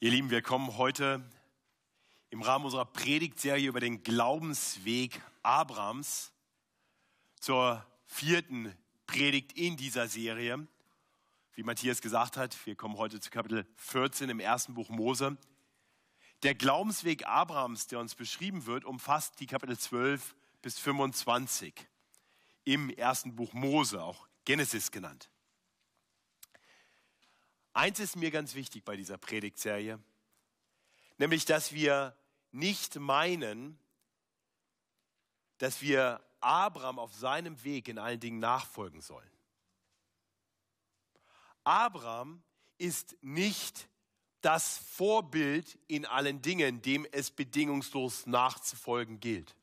Ihr Lieben, wir kommen heute im Rahmen unserer Predigtserie über den Glaubensweg Abrams zur vierten Predigt in dieser Serie. Wie Matthias gesagt hat, wir kommen heute zu Kapitel 14 im ersten Buch Mose. Der Glaubensweg Abrams, der uns beschrieben wird, umfasst die Kapitel 12 bis 25 im ersten Buch Mose, auch Genesis genannt. Eins ist mir ganz wichtig bei dieser Predigtserie, nämlich dass wir nicht meinen, dass wir Abraham auf seinem Weg in allen Dingen nachfolgen sollen. Abraham ist nicht das Vorbild in allen Dingen, dem es bedingungslos nachzufolgen gilt.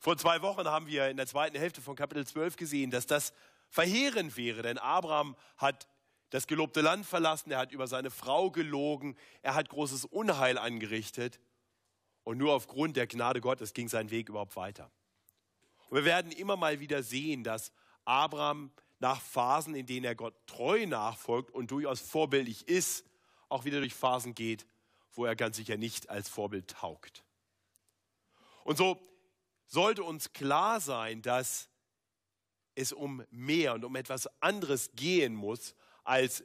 Vor zwei Wochen haben wir in der zweiten Hälfte von Kapitel 12 gesehen, dass das verheerend wäre, denn Abraham hat das gelobte Land verlassen, er hat über seine Frau gelogen, er hat großes Unheil angerichtet und nur aufgrund der Gnade Gottes ging sein Weg überhaupt weiter. Und wir werden immer mal wieder sehen, dass Abraham nach Phasen, in denen er Gott treu nachfolgt und durchaus vorbildlich ist, auch wieder durch Phasen geht, wo er ganz sicher nicht als Vorbild taugt. Und so sollte uns klar sein, dass es um mehr und um etwas anderes gehen muss, als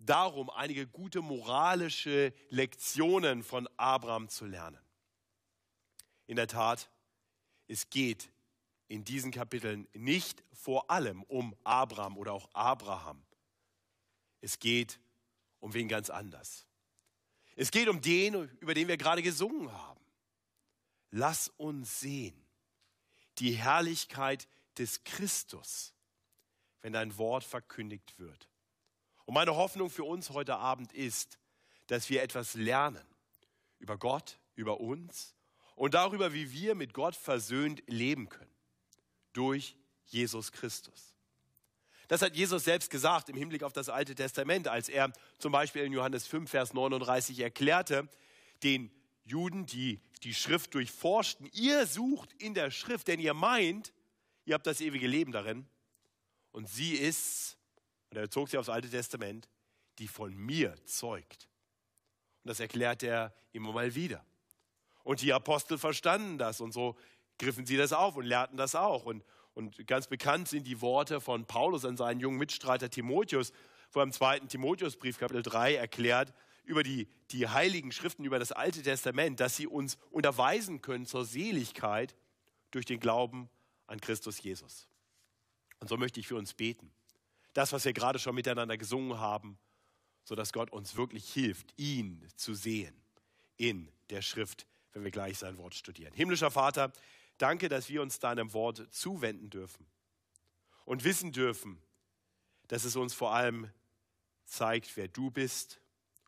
darum, einige gute moralische Lektionen von Abraham zu lernen. In der Tat, es geht in diesen Kapiteln nicht vor allem um Abraham oder auch Abraham. Es geht um wen ganz anders. Es geht um den, über den wir gerade gesungen haben. Lass uns sehen die Herrlichkeit des Christus, wenn dein Wort verkündigt wird. Und meine Hoffnung für uns heute Abend ist, dass wir etwas lernen über Gott, über uns und darüber, wie wir mit Gott versöhnt leben können. Durch Jesus Christus. Das hat Jesus selbst gesagt im Hinblick auf das Alte Testament, als er zum Beispiel in Johannes 5, Vers 39 erklärte, den Juden, die die Schrift durchforschten, ihr sucht in der Schrift, denn ihr meint, ihr habt das ewige Leben darin. Und sie ist und er bezog sich aufs Alte Testament, die von mir zeugt. Und das erklärt er immer mal wieder. Und die Apostel verstanden das und so griffen sie das auf und lehrten das auch. Und, und ganz bekannt sind die Worte von Paulus an seinen jungen Mitstreiter Timotheus, wo er im zweiten Timotheusbrief, Kapitel 3, erklärt über die, die heiligen Schriften, über das Alte Testament, dass sie uns unterweisen können zur Seligkeit durch den Glauben an Christus Jesus. Und so möchte ich für uns beten das, was wir gerade schon miteinander gesungen haben, sodass Gott uns wirklich hilft, ihn zu sehen in der Schrift, wenn wir gleich sein Wort studieren. Himmlischer Vater, danke, dass wir uns deinem Wort zuwenden dürfen und wissen dürfen, dass es uns vor allem zeigt, wer du bist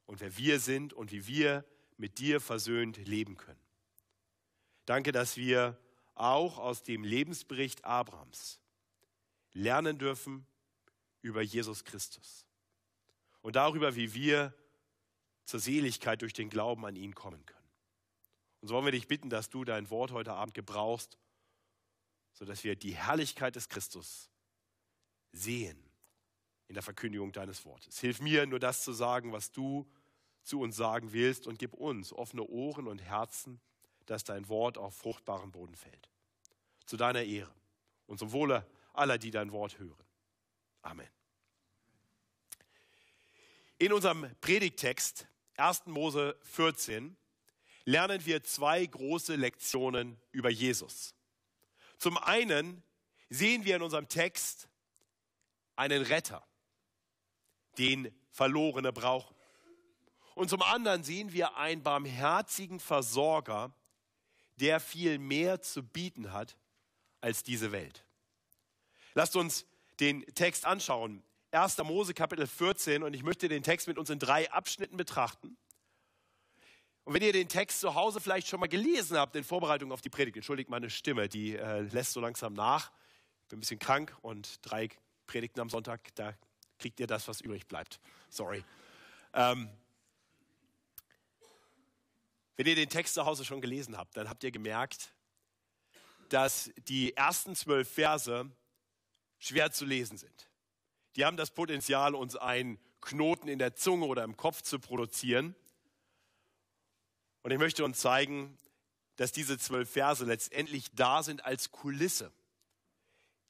und wer wir sind und wie wir mit dir versöhnt leben können. Danke, dass wir auch aus dem Lebensbericht Abrahams lernen dürfen, über Jesus Christus und darüber, wie wir zur Seligkeit durch den Glauben an ihn kommen können. Und so wollen wir dich bitten, dass du dein Wort heute Abend gebrauchst, sodass wir die Herrlichkeit des Christus sehen in der Verkündigung deines Wortes. Hilf mir nur das zu sagen, was du zu uns sagen willst und gib uns offene Ohren und Herzen, dass dein Wort auf fruchtbaren Boden fällt. Zu deiner Ehre und zum Wohle aller, die dein Wort hören. Amen. In unserem Predigtext 1. Mose 14 lernen wir zwei große Lektionen über Jesus. Zum einen sehen wir in unserem Text einen Retter, den Verlorene brauchen. Und zum anderen sehen wir einen barmherzigen Versorger, der viel mehr zu bieten hat als diese Welt. Lasst uns den Text anschauen. 1. Mose Kapitel 14 und ich möchte den Text mit uns in drei Abschnitten betrachten. Und wenn ihr den Text zu Hause vielleicht schon mal gelesen habt in Vorbereitung auf die Predigt, entschuldigt meine Stimme, die äh, lässt so langsam nach. Ich bin ein bisschen krank und drei Predigten am Sonntag, da kriegt ihr das, was übrig bleibt. Sorry. Ähm, wenn ihr den Text zu Hause schon gelesen habt, dann habt ihr gemerkt, dass die ersten zwölf Verse schwer zu lesen sind. Die haben das Potenzial, uns einen Knoten in der Zunge oder im Kopf zu produzieren. Und ich möchte uns zeigen, dass diese zwölf Verse letztendlich da sind als Kulisse.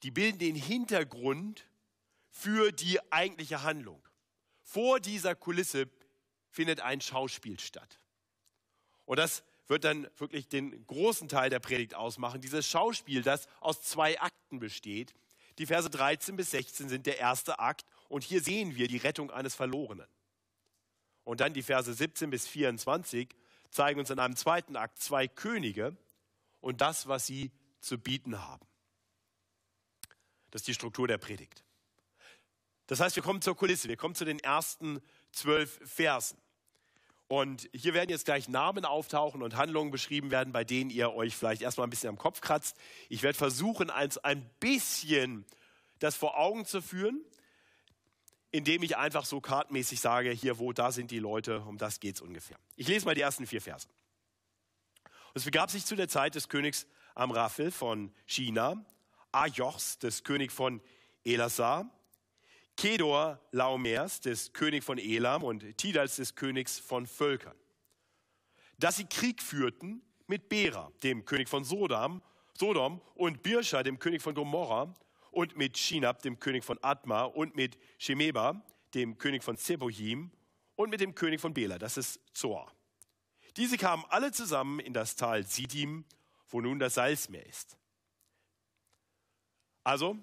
Die bilden den Hintergrund für die eigentliche Handlung. Vor dieser Kulisse findet ein Schauspiel statt. Und das wird dann wirklich den großen Teil der Predigt ausmachen. Dieses Schauspiel, das aus zwei Akten besteht. Die Verse 13 bis 16 sind der erste Akt und hier sehen wir die Rettung eines Verlorenen. Und dann die Verse 17 bis 24 zeigen uns in einem zweiten Akt zwei Könige und das, was sie zu bieten haben. Das ist die Struktur der Predigt. Das heißt, wir kommen zur Kulisse, wir kommen zu den ersten zwölf Versen. Und hier werden jetzt gleich Namen auftauchen und Handlungen beschrieben werden, bei denen ihr euch vielleicht erstmal ein bisschen am Kopf kratzt. Ich werde versuchen, als ein bisschen das vor Augen zu führen, indem ich einfach so kartmäßig sage, hier, wo, da sind die Leute, um das geht es ungefähr. Ich lese mal die ersten vier Verse. Es begab sich zu der Zeit des Königs Amraphel von China, Ajochs, des Königs von Elasar, Kedor Laomers, des Königs von Elam, und Tidals, des Königs von Völkern. Dass sie Krieg führten mit Bera, dem König von Sodom, Sodom und Birscha, dem König von Gomorra, und mit Shinab, dem König von Atma, und mit Shemeba, dem König von Zebohim, und mit dem König von Bela, das ist Zoar. Diese kamen alle zusammen in das Tal Sidim, wo nun das Salzmeer ist. Also,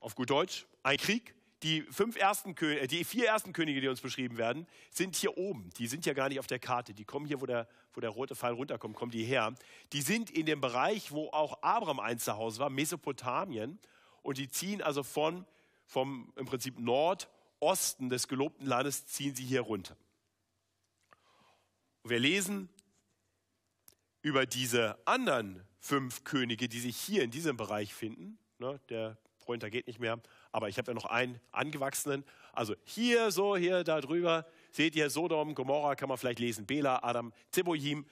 auf gut Deutsch, ein Krieg die, fünf ersten, äh, die vier ersten Könige, die uns beschrieben werden, sind hier oben. Die sind ja gar nicht auf der Karte. Die kommen hier, wo der, wo der rote Pfeil runterkommt, kommen die her. Die sind in dem Bereich, wo auch Abraham einst zu Hause war, Mesopotamien. Und die ziehen also von, vom im Prinzip Nordosten des gelobten Landes, ziehen sie hier runter. Und wir lesen über diese anderen fünf Könige, die sich hier in diesem Bereich finden. Ne, der Pointer geht nicht mehr aber ich habe ja noch einen angewachsenen. Also hier, so, hier, da drüber, seht ihr Sodom, Gomorra, kann man vielleicht lesen, Bela, Adam, Zeboim.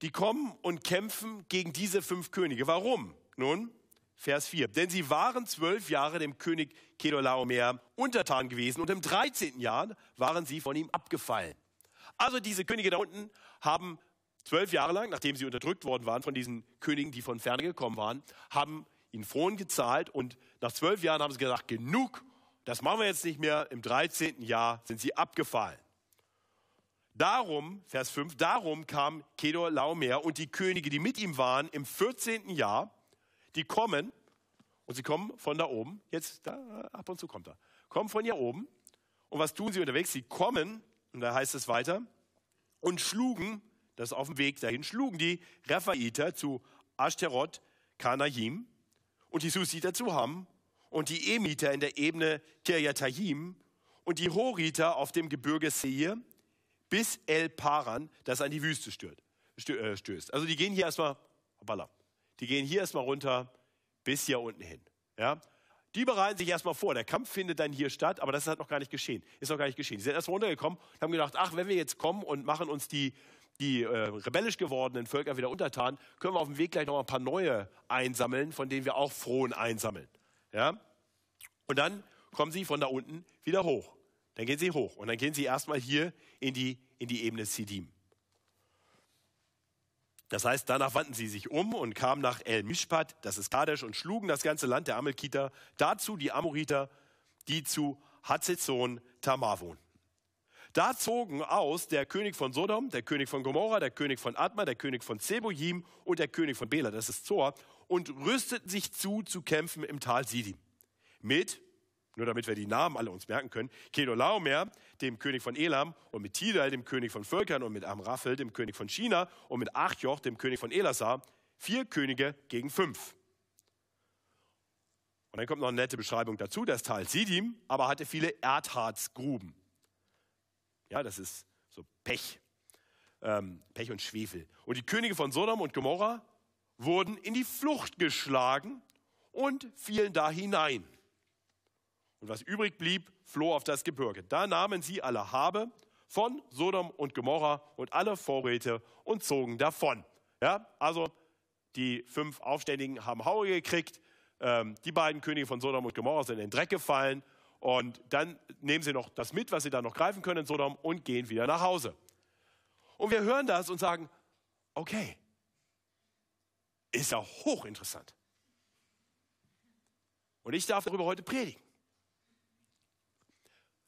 Die kommen und kämpfen gegen diese fünf Könige. Warum? Nun, Vers 4. Denn sie waren zwölf Jahre dem König Kedorlaomer untertan gewesen und im 13. Jahr waren sie von ihm abgefallen. Also diese Könige da unten haben zwölf Jahre lang, nachdem sie unterdrückt worden waren von diesen Königen, die von ferne gekommen waren, haben ihnen Frohen gezahlt und nach zwölf Jahren haben sie gesagt, genug, das machen wir jetzt nicht mehr. Im 13. Jahr sind sie abgefallen. Darum, Vers 5, darum kam Kedor Laomer und die Könige, die mit ihm waren, im 14. Jahr, die kommen, und sie kommen von da oben, jetzt, da, ab und zu kommt er, kommen von hier oben. Und was tun sie unterwegs? Sie kommen, und da heißt es weiter, und schlugen, das ist auf dem Weg dahin, schlugen die Rephaiter zu Ashterot, Kanahim, und die Susiter zu Ham und die Emiter in der Ebene Kirjatahim und die Horiter auf dem Gebirge Seir bis El Paran, das an die Wüste äh, stößt. Also die gehen hier erstmal, hoppala, die gehen hier erstmal runter bis hier unten hin. Ja? Die bereiten sich erstmal vor. Der Kampf findet dann hier statt, aber das hat noch gar nicht geschehen. Ist noch gar nicht geschehen. Die sind erstmal runtergekommen und haben gedacht, ach, wenn wir jetzt kommen und machen uns die die äh, rebellisch gewordenen Völker wieder untertan, können wir auf dem Weg gleich noch ein paar neue einsammeln, von denen wir auch Frohen einsammeln. Ja? Und dann kommen sie von da unten wieder hoch. Dann gehen sie hoch und dann gehen sie erstmal hier in die, in die Ebene Sidim. Das heißt, danach wandten sie sich um und kamen nach El Mishpat, das ist Kadesh, und schlugen das ganze Land der Amalkiter, dazu die Amoriter, die zu Hatzezon Tamar wohnten. Da zogen aus der König von Sodom, der König von Gomorra, der König von Adma, der König von Zeboim und der König von Bela, das ist Zor, und rüsteten sich zu, zu kämpfen im Tal Sidim. Mit, nur damit wir die Namen alle uns merken können, Kedolaomer, dem König von Elam, und mit Tidal, dem König von Völkern, und mit Amraphel, dem König von China, und mit Achjoch, dem König von Elasar, vier Könige gegen fünf. Und dann kommt noch eine nette Beschreibung dazu, das Tal Sidim aber hatte viele Erdharzgruben. Ja, das ist so Pech. Ähm, Pech und Schwefel. Und die Könige von Sodom und Gomorra wurden in die Flucht geschlagen und fielen da hinein. Und was übrig blieb, floh auf das Gebirge. Da nahmen sie alle Habe von Sodom und Gomorra und alle Vorräte und zogen davon. Ja, also die fünf Aufständigen haben Haue gekriegt. Ähm, die beiden Könige von Sodom und Gomorra sind in den Dreck gefallen Und dann nehmen sie noch das mit, was sie da noch greifen können in Sodom und gehen wieder nach Hause. Und wir hören das und sagen, okay, ist ja hochinteressant. Und ich darf darüber heute predigen.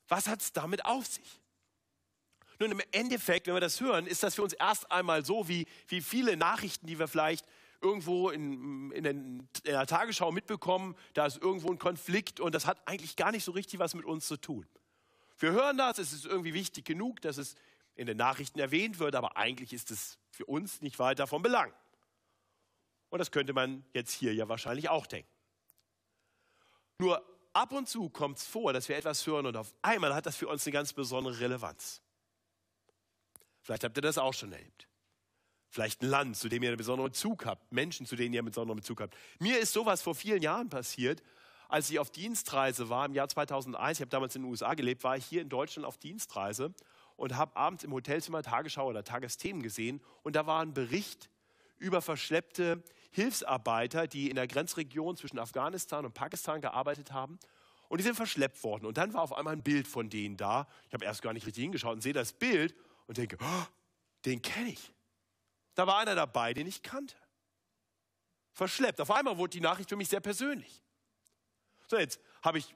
Was hat es damit auf sich? Nun, im Endeffekt, wenn wir das hören, ist das für uns erst einmal so, wie, wie viele Nachrichten, die wir vielleicht irgendwo in, in, den, in der Tagesschau mitbekommen, da ist irgendwo ein Konflikt und das hat eigentlich gar nicht so richtig was mit uns zu tun. Wir hören das, es ist irgendwie wichtig genug, dass es in den Nachrichten erwähnt wird, aber eigentlich ist es für uns nicht weiter von Belang. Und das könnte man jetzt hier ja wahrscheinlich auch denken. Nur ab und zu kommt es vor, dass wir etwas hören und auf einmal hat das für uns eine ganz besondere Relevanz. Vielleicht habt ihr das auch schon erlebt. Vielleicht ein Land, zu dem ihr einen besonderen Bezug habt, Menschen, zu denen ihr einen besonderen Bezug habt. Mir ist sowas vor vielen Jahren passiert, als ich auf Dienstreise war im Jahr 2001. Ich habe damals in den USA gelebt, war ich hier in Deutschland auf Dienstreise und habe abends im Hotelzimmer Tagesschau oder Tagesthemen gesehen und da war ein Bericht über verschleppte Hilfsarbeiter, die in der Grenzregion zwischen Afghanistan und Pakistan gearbeitet haben. Und die sind verschleppt worden. Und dann war auf einmal ein Bild von denen da. Ich habe erst gar nicht richtig hingeschaut und sehe das Bild und denke, oh, den kenne ich. Da war einer dabei, den ich kannte. Verschleppt. Auf einmal wurde die Nachricht für mich sehr persönlich. So, jetzt habe ich,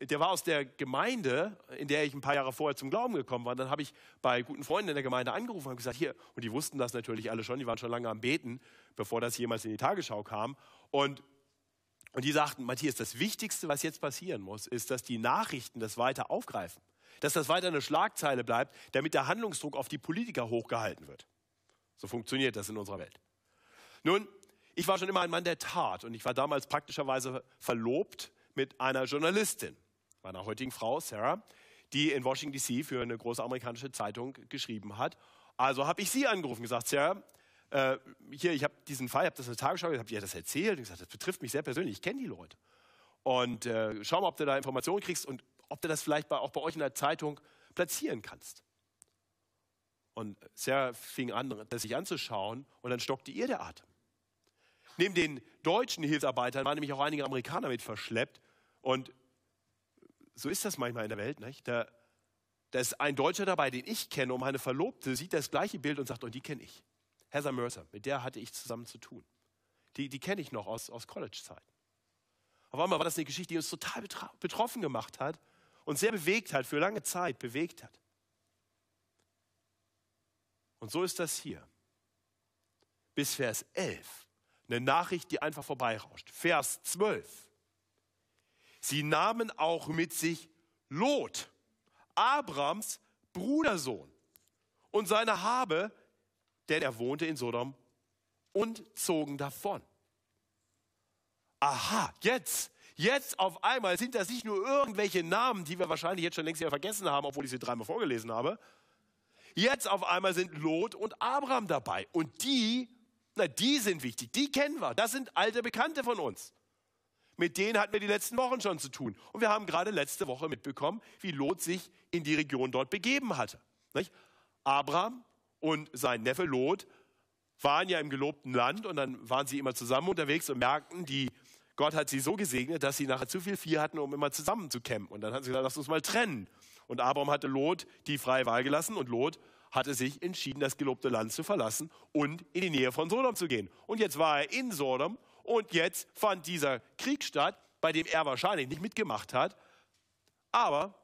der war aus der Gemeinde, in der ich ein paar Jahre vorher zum Glauben gekommen war. Dann habe ich bei guten Freunden in der Gemeinde angerufen und gesagt, hier, und die wussten das natürlich alle schon, die waren schon lange am Beten, bevor das jemals in die Tagesschau kam. Und, und die sagten, Matthias, das Wichtigste, was jetzt passieren muss, ist, dass die Nachrichten das weiter aufgreifen. Dass das weiter eine Schlagzeile bleibt, damit der Handlungsdruck auf die Politiker hochgehalten wird. So funktioniert das in unserer Welt. Nun, ich war schon immer ein Mann der Tat und ich war damals praktischerweise verlobt mit einer Journalistin, meiner heutigen Frau Sarah, die in Washington DC für eine große amerikanische Zeitung geschrieben hat. Also habe ich sie angerufen und gesagt, Sarah, äh, hier, ich habe diesen Fall, ich habe das in der Tagesschau, ich habe dir das erzählt und gesagt, das betrifft mich sehr persönlich, ich kenne die Leute. Und äh, schau mal, ob du da Informationen kriegst und ob du das vielleicht bei, auch bei euch in der Zeitung platzieren kannst. Und Sarah fing an, das sich anzuschauen und dann stockte ihr der Atem. Neben den deutschen Hilfsarbeitern waren nämlich auch einige Amerikaner mit verschleppt. Und so ist das manchmal in der Welt. Nicht? Da, da ist ein Deutscher dabei, den ich kenne, und meine Verlobte sieht das gleiche Bild und sagt, und oh, die kenne ich. Heather Mercer, mit der hatte ich zusammen zu tun. Die, die kenne ich noch aus, aus College-Zeiten. Auf einmal war das eine Geschichte, die uns total betroffen gemacht hat und sehr bewegt hat, für lange Zeit bewegt hat. Und so ist das hier. Bis Vers 11. Eine Nachricht, die einfach vorbeirauscht. Vers 12. Sie nahmen auch mit sich Lot, Abrams Brudersohn, und seine Habe, denn er wohnte in Sodom, und zogen davon. Aha, jetzt, jetzt auf einmal sind das nicht nur irgendwelche Namen, die wir wahrscheinlich jetzt schon längst wieder vergessen haben, obwohl ich sie dreimal vorgelesen habe, Jetzt auf einmal sind Lot und Abraham dabei. Und die, na, die sind wichtig. Die kennen wir. Das sind alte Bekannte von uns. Mit denen hatten wir die letzten Wochen schon zu tun. Und wir haben gerade letzte Woche mitbekommen, wie Lot sich in die Region dort begeben hatte. Nicht? Abraham und sein Neffe Lot waren ja im gelobten Land und dann waren sie immer zusammen unterwegs und merkten, die, Gott hat sie so gesegnet, dass sie nachher zu viel Vieh hatten, um immer zusammen zu campen. Und dann haben sie gesagt, lass uns mal trennen. Und Abraham hatte Lot die freie Wahl gelassen und Lot hatte sich entschieden, das gelobte Land zu verlassen und in die Nähe von Sodom zu gehen. Und jetzt war er in Sodom und jetzt fand dieser Krieg statt, bei dem er wahrscheinlich nicht mitgemacht hat, aber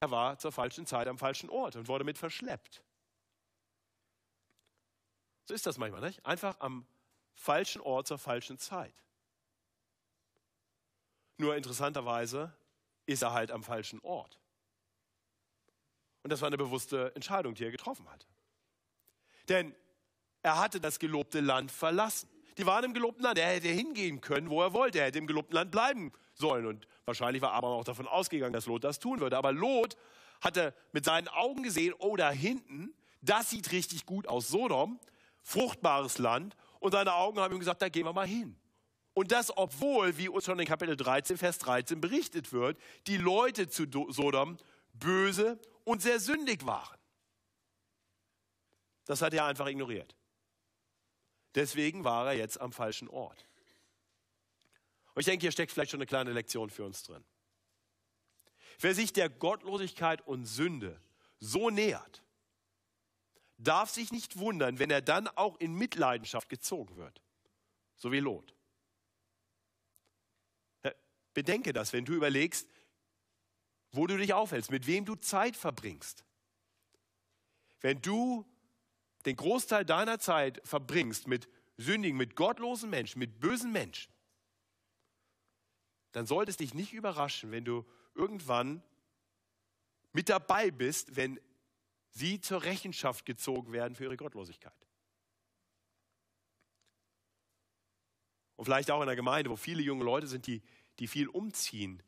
er war zur falschen Zeit am falschen Ort und wurde mit verschleppt. So ist das manchmal, nicht? Einfach am falschen Ort zur falschen Zeit. Nur interessanterweise ist er halt am falschen Ort. Und das war eine bewusste Entscheidung, die er getroffen hatte. Denn er hatte das gelobte Land verlassen. Die waren im gelobten Land. Er hätte hingehen können, wo er wollte. Er hätte im gelobten Land bleiben sollen. Und wahrscheinlich war Abraham auch davon ausgegangen, dass Lot das tun würde. Aber Lot hatte mit seinen Augen gesehen, oh, da hinten, das sieht richtig gut aus. Sodom, fruchtbares Land. Und seine Augen haben ihm gesagt, da gehen wir mal hin. Und das, obwohl, wie uns schon in Kapitel 13, Vers 13 berichtet wird, die Leute zu Sodom böse und sehr sündig waren. Das hat er einfach ignoriert. Deswegen war er jetzt am falschen Ort. Und ich denke, hier steckt vielleicht schon eine kleine Lektion für uns drin. Wer sich der Gottlosigkeit und Sünde so nähert, darf sich nicht wundern, wenn er dann auch in Mitleidenschaft gezogen wird, so wie Lot. Bedenke das, wenn du überlegst, wo du dich aufhältst, mit wem du Zeit verbringst. Wenn du den Großteil deiner Zeit verbringst mit sündigen, mit gottlosen Menschen, mit bösen Menschen, dann sollte es dich nicht überraschen, wenn du irgendwann mit dabei bist, wenn sie zur Rechenschaft gezogen werden für ihre Gottlosigkeit. Und vielleicht auch in einer Gemeinde, wo viele junge Leute sind, die, die viel umziehen,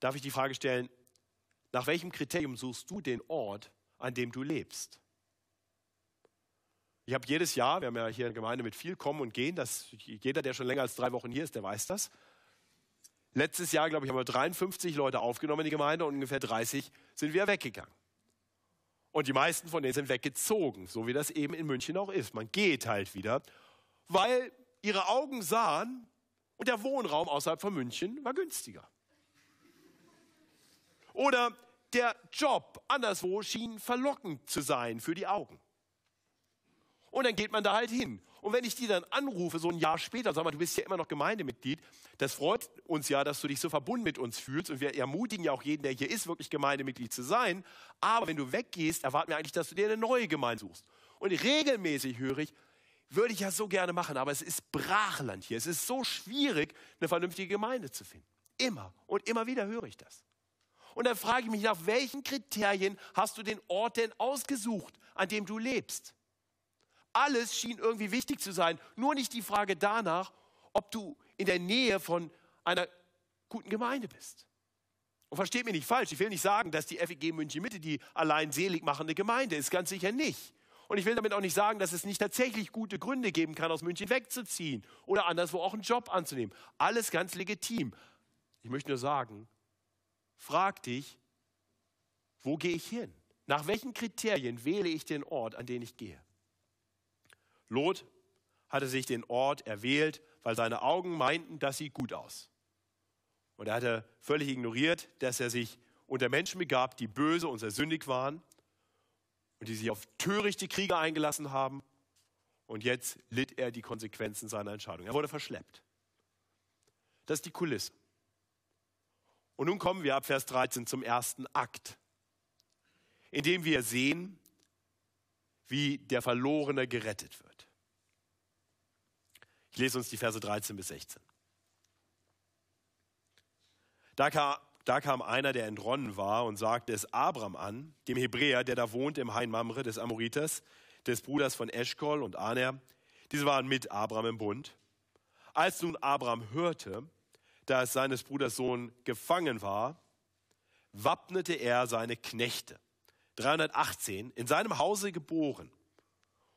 darf ich die Frage stellen, nach welchem Kriterium suchst du den Ort, an dem du lebst? Ich habe jedes Jahr, wir haben ja hier eine Gemeinde mit viel Kommen und Gehen, das, jeder, der schon länger als drei Wochen hier ist, der weiß das. Letztes Jahr, glaube ich, haben wir 53 Leute aufgenommen in die Gemeinde und ungefähr 30 sind wieder weggegangen. Und die meisten von denen sind weggezogen, so wie das eben in München auch ist. Man geht halt wieder, weil ihre Augen sahen und der Wohnraum außerhalb von München war günstiger. Oder der Job anderswo schien verlockend zu sein für die Augen. Und dann geht man da halt hin. Und wenn ich die dann anrufe, so ein Jahr später, sag mal, du bist ja immer noch Gemeindemitglied, das freut uns ja, dass du dich so verbunden mit uns fühlst. Und wir ermutigen ja auch jeden, der hier ist, wirklich Gemeindemitglied zu sein. Aber wenn du weggehst, erwarten wir eigentlich, dass du dir eine neue Gemeinde suchst. Und regelmäßig höre ich, würde ich ja so gerne machen, aber es ist Brachland hier. Es ist so schwierig, eine vernünftige Gemeinde zu finden. Immer und immer wieder höre ich das. Und dann frage ich mich, nach welchen Kriterien hast du den Ort denn ausgesucht, an dem du lebst? Alles schien irgendwie wichtig zu sein, nur nicht die Frage danach, ob du in der Nähe von einer guten Gemeinde bist. Und versteht mich nicht falsch, ich will nicht sagen, dass die FEG München Mitte die allein selig machende Gemeinde ist, ganz sicher nicht. Und ich will damit auch nicht sagen, dass es nicht tatsächlich gute Gründe geben kann, aus München wegzuziehen oder anderswo auch einen Job anzunehmen. Alles ganz legitim. Ich möchte nur sagen, frag dich, wo gehe ich hin? Nach welchen Kriterien wähle ich den Ort, an den ich gehe? Lot hatte sich den Ort erwählt, weil seine Augen meinten, das sieht gut aus. Und er hatte völlig ignoriert, dass er sich unter Menschen begab, die böse und sehr sündig waren und die sich auf törichte Kriege eingelassen haben. Und jetzt litt er die Konsequenzen seiner Entscheidung. Er wurde verschleppt. Das ist die Kulisse. Und nun kommen wir ab Vers 13 zum ersten Akt, in dem wir sehen, wie der Verlorene gerettet wird. Ich lese uns die Verse 13 bis 16. Da da kam einer, der entronnen war, und sagte es Abram an, dem Hebräer, der da wohnt im Hain Mamre des Amoriters, des Bruders von Eschkol und Aner. Diese waren mit Abram im Bund. Als nun Abram hörte, dass seines Bruders Sohn gefangen war, wappnete er seine Knechte, 318, in seinem Hause geboren,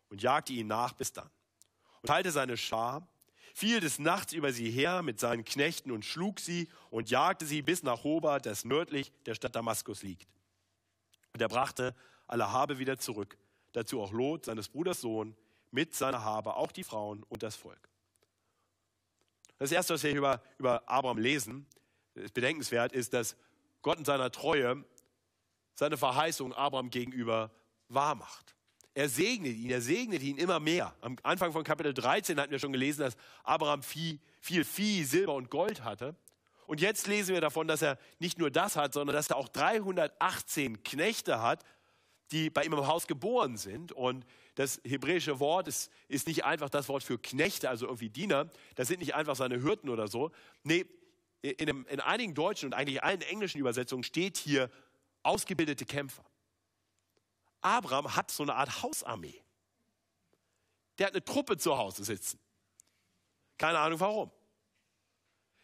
und jagte ihn nach bis dann und teilte seine Schar, fiel des Nachts über sie her mit seinen Knechten und schlug sie und jagte sie bis nach Hoba, das nördlich der Stadt Damaskus liegt. Und er brachte alle Habe wieder zurück, dazu auch Lot, seines Bruders Sohn, mit seiner Habe, auch die Frauen und das Volk. Das Erste, was wir über, über Abraham lesen, ist bedenkenswert, ist, dass Gott in seiner Treue seine Verheißung Abraham gegenüber wahrmacht. Er segnet ihn, er segnet ihn immer mehr. Am Anfang von Kapitel 13 hatten wir schon gelesen, dass Abraham viel, viel Vieh, Silber und Gold hatte. Und jetzt lesen wir davon, dass er nicht nur das hat, sondern dass er auch 318 Knechte hat, die bei ihm im Haus geboren sind. Und das hebräische Wort ist, ist nicht einfach das Wort für Knechte, also irgendwie Diener. Das sind nicht einfach seine Hürden oder so. Nee, in, in einigen deutschen und eigentlich allen englischen Übersetzungen steht hier ausgebildete Kämpfer. Abraham hat so eine Art Hausarmee. Der hat eine Truppe zu Hause sitzen. Keine Ahnung warum.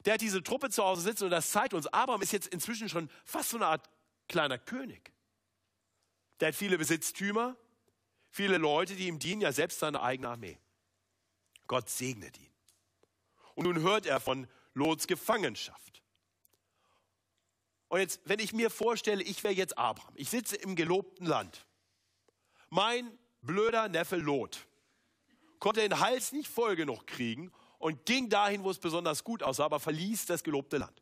Der hat diese Truppe zu Hause sitzen und das zeigt uns, Abraham ist jetzt inzwischen schon fast so eine Art kleiner König. Der hat viele Besitztümer, viele Leute, die ihm dienen, ja selbst seine eigene Armee. Gott segnet ihn. Und nun hört er von Lots Gefangenschaft. Und jetzt, wenn ich mir vorstelle, ich wäre jetzt Abraham, ich sitze im gelobten Land mein blöder Neffe Lot konnte den Hals nicht voll genug kriegen und ging dahin, wo es besonders gut aussah, aber verließ das gelobte Land.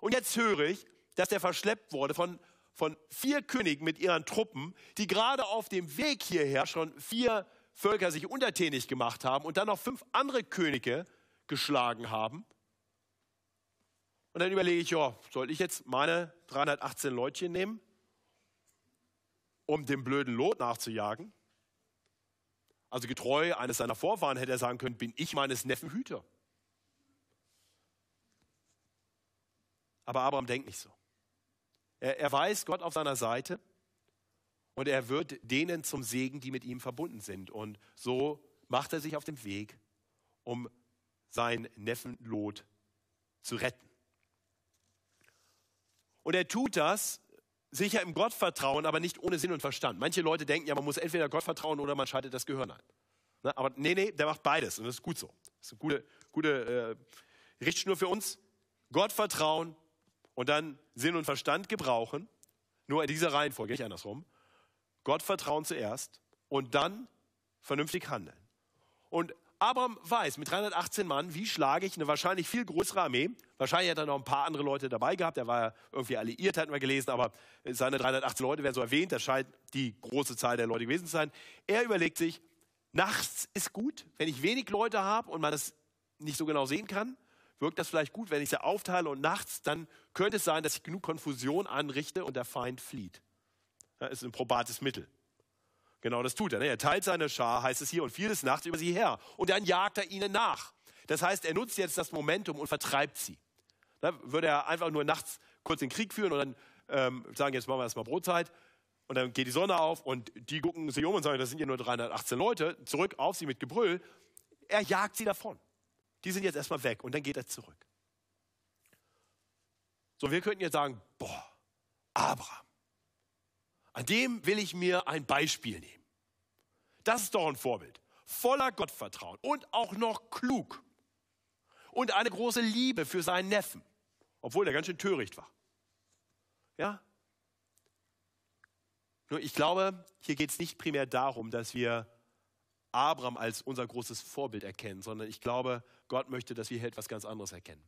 Und jetzt höre ich, dass er verschleppt wurde von, von vier Königen mit ihren Truppen, die gerade auf dem Weg hierher schon vier Völker sich untertänig gemacht haben und dann noch fünf andere Könige geschlagen haben. Und dann überlege ich, ja, soll ich jetzt meine 318 Leutchen nehmen, um dem blöden Lot nachzujagen? Also getreu eines seiner Vorfahren hätte er sagen können, bin ich meines Neffen Hüter. Aber Abraham denkt nicht so. Er, er weiß Gott auf seiner Seite und er wird denen zum Segen, die mit ihm verbunden sind. Und so macht er sich auf den Weg, um seinen Neffen Lot zu retten. Und er tut das sicher im Gottvertrauen, aber nicht ohne Sinn und Verstand. Manche Leute denken ja, man muss entweder Gott vertrauen oder man schaltet das Gehirn ein. Ne? Aber nee, nee, der macht beides und das ist gut so. Das ist eine gute, gute äh, Richtschnur für uns. Gott vertrauen und dann Sinn und Verstand gebrauchen. Nur in dieser Reihenfolge, nicht andersrum. Gott vertrauen zuerst und dann vernünftig handeln. Und Abraham weiß mit 318 Mann, wie schlage ich eine wahrscheinlich viel größere Armee. Wahrscheinlich hat er noch ein paar andere Leute dabei gehabt. Er war ja irgendwie alliiert, hatten wir gelesen, aber seine 318 Leute werden so erwähnt. Das scheint die große Zahl der Leute gewesen zu sein. Er überlegt sich, nachts ist gut, wenn ich wenig Leute habe und man das nicht so genau sehen kann, wirkt das vielleicht gut, wenn ich sie aufteile und nachts, dann könnte es sein, dass ich genug Konfusion anrichte und der Feind flieht. Das ist ein probates Mittel. Genau das tut er. Ne? Er teilt seine Schar, heißt es hier, und fiel des Nachts über sie her. Und dann jagt er ihnen nach. Das heißt, er nutzt jetzt das Momentum und vertreibt sie. Da würde er einfach nur nachts kurz den Krieg führen und dann ähm, sagen, jetzt machen wir erstmal Brotzeit. Und dann geht die Sonne auf und die gucken sich um und sagen, das sind ja nur 318 Leute. Zurück auf sie mit Gebrüll. Er jagt sie davon. Die sind jetzt erstmal weg und dann geht er zurück. So, wir könnten jetzt sagen, boah, Abraham, an dem will ich mir ein Beispiel nehmen. Das ist doch ein Vorbild. Voller Gottvertrauen und auch noch klug. Und eine große Liebe für seinen Neffen, obwohl er ganz schön töricht war. Ja? Nur ich glaube, hier geht es nicht primär darum, dass wir Abraham als unser großes Vorbild erkennen, sondern ich glaube, Gott möchte, dass wir hier etwas ganz anderes erkennen.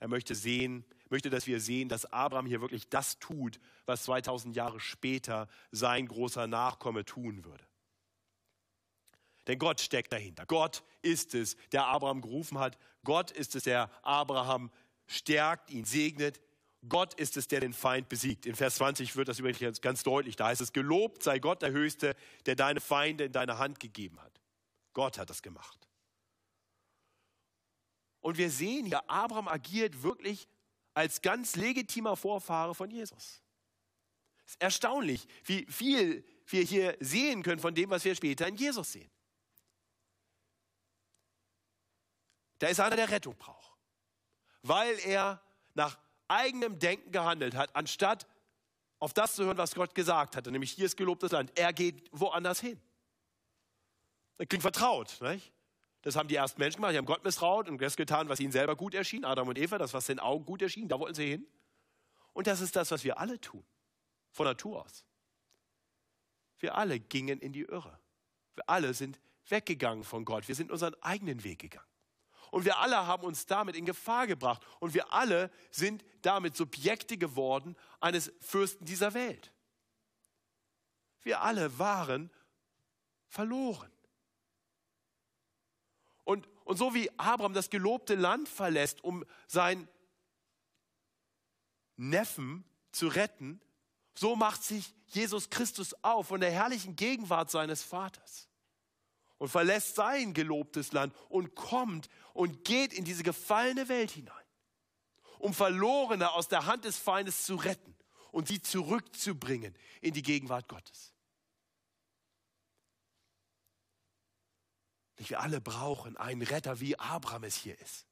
Er möchte sehen, möchte, dass wir sehen, dass Abraham hier wirklich das tut, was 2000 Jahre später sein großer Nachkomme tun würde. Denn Gott steckt dahinter. Gott ist es, der Abraham gerufen hat. Gott ist es, der Abraham stärkt, ihn segnet. Gott ist es, der den Feind besiegt. In Vers 20 wird das übrigens ganz deutlich. Da heißt es, gelobt sei Gott der Höchste, der deine Feinde in deine Hand gegeben hat. Gott hat das gemacht. Und wir sehen hier, Abraham agiert wirklich als ganz legitimer Vorfahre von Jesus. Es ist erstaunlich, wie viel wir hier sehen können von dem, was wir später in Jesus sehen. Da ist einer, der Rettung braucht, weil er nach eigenem Denken gehandelt hat, anstatt auf das zu hören, was Gott gesagt hatte, nämlich hier ist gelobtes Land. Er geht woanders hin. Das klingt vertraut, nicht? Das haben die ersten Menschen gemacht, die haben Gott misstraut und das getan, was ihnen selber gut erschien, Adam und Eva, das, was den Augen gut erschien, da wollten sie hin. Und das ist das, was wir alle tun, von Natur aus. Wir alle gingen in die Irre. Wir alle sind weggegangen von Gott. Wir sind unseren eigenen Weg gegangen. Und wir alle haben uns damit in Gefahr gebracht. Und wir alle sind damit Subjekte geworden eines Fürsten dieser Welt. Wir alle waren verloren. Und, so wie Abraham das gelobte Land verlässt, um seinen Neffen zu retten, so macht sich Jesus Christus auf von der herrlichen Gegenwart seines Vaters und verlässt sein gelobtes Land und kommt und geht in diese gefallene Welt hinein, um Verlorene aus der Hand des Feindes zu retten und sie zurückzubringen in die Gegenwart Gottes. Wir alle brauchen einen Retter, wie Abraham es hier ist.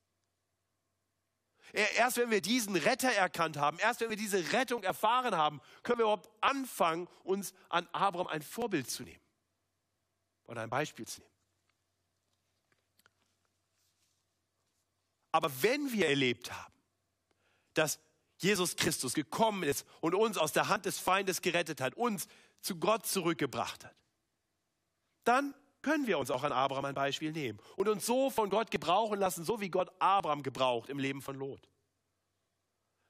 Erst wenn wir diesen Retter erkannt haben, erst wenn wir diese Rettung erfahren haben, können wir überhaupt anfangen, uns an Abraham ein Vorbild zu nehmen oder ein Beispiel zu nehmen. Aber wenn wir erlebt haben, dass Jesus Christus gekommen ist und uns aus der Hand des Feindes gerettet hat, uns zu Gott zurückgebracht hat, dann können wir uns auch an Abraham ein Beispiel nehmen und uns so von Gott gebrauchen lassen, so wie Gott Abraham gebraucht im Leben von Lot.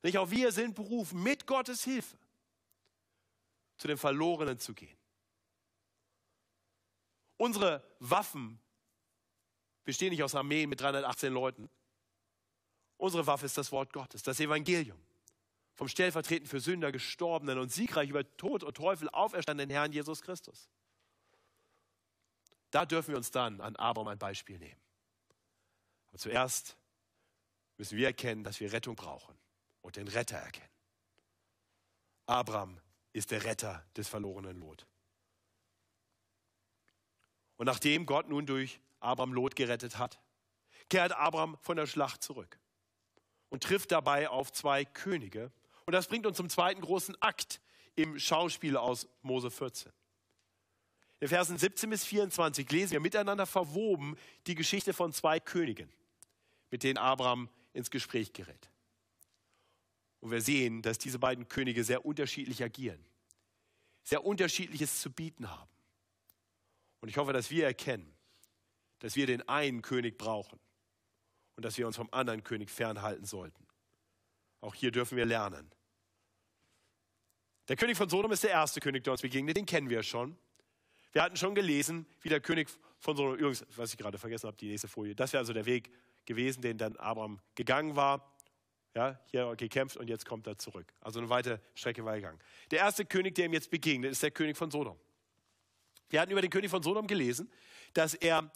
Nicht auch wir sind berufen, mit Gottes Hilfe zu den Verlorenen zu gehen. Unsere Waffen bestehen nicht aus Armeen mit 318 Leuten. Unsere Waffe ist das Wort Gottes, das Evangelium. Vom stellvertretend für Sünder gestorbenen und siegreich über Tod und Teufel auferstandenen Herrn Jesus Christus. Da dürfen wir uns dann an Abraham ein Beispiel nehmen. Aber zuerst müssen wir erkennen, dass wir Rettung brauchen und den Retter erkennen. Abraham ist der Retter des verlorenen Lot. Und nachdem Gott nun durch Abraham Lot gerettet hat, kehrt Abraham von der Schlacht zurück und trifft dabei auf zwei Könige. Und das bringt uns zum zweiten großen Akt im Schauspiel aus Mose 14. In Versen 17 bis 24 lesen wir miteinander verwoben die Geschichte von zwei Königen, mit denen Abraham ins Gespräch gerät. Und wir sehen, dass diese beiden Könige sehr unterschiedlich agieren, sehr unterschiedliches zu bieten haben. Und ich hoffe, dass wir erkennen, dass wir den einen König brauchen und dass wir uns vom anderen König fernhalten sollten. Auch hier dürfen wir lernen. Der König von Sodom ist der erste König, der uns begegnet, den kennen wir schon. Wir hatten schon gelesen, wie der König von Sodom, übrigens, was ich gerade vergessen habe, die nächste Folie, das wäre also der Weg gewesen, den dann Abraham gegangen war. Ja, hier gekämpft und jetzt kommt er zurück. Also eine weite Strecke war gegangen. Der erste König, der ihm jetzt begegnet, ist der König von Sodom. Wir hatten über den König von Sodom gelesen, dass er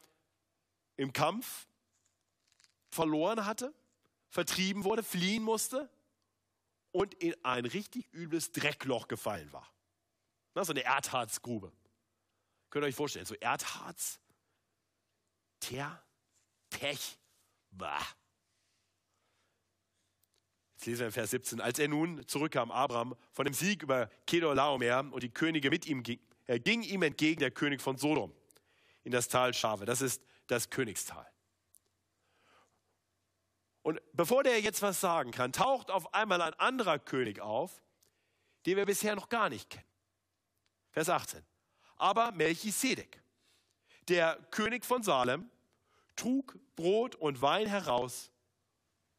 im Kampf verloren hatte, vertrieben wurde, fliehen musste und in ein richtig übles Dreckloch gefallen war. Na, so eine Erdharzgrube. Könnt ihr euch vorstellen, so Erdharz, Teer, Pech, bah. Jetzt lesen wir in Vers 17. Als er nun zurückkam, Abraham, von dem Sieg über Kedor Laomer und die Könige mit ihm ging, er ging ihm entgegen der König von Sodom in das Tal Schave. Das ist das Königstal. Und bevor der jetzt was sagen kann, taucht auf einmal ein anderer König auf, den wir bisher noch gar nicht kennen. Vers 18. Aber Melchisedek, der König von Salem, trug Brot und Wein heraus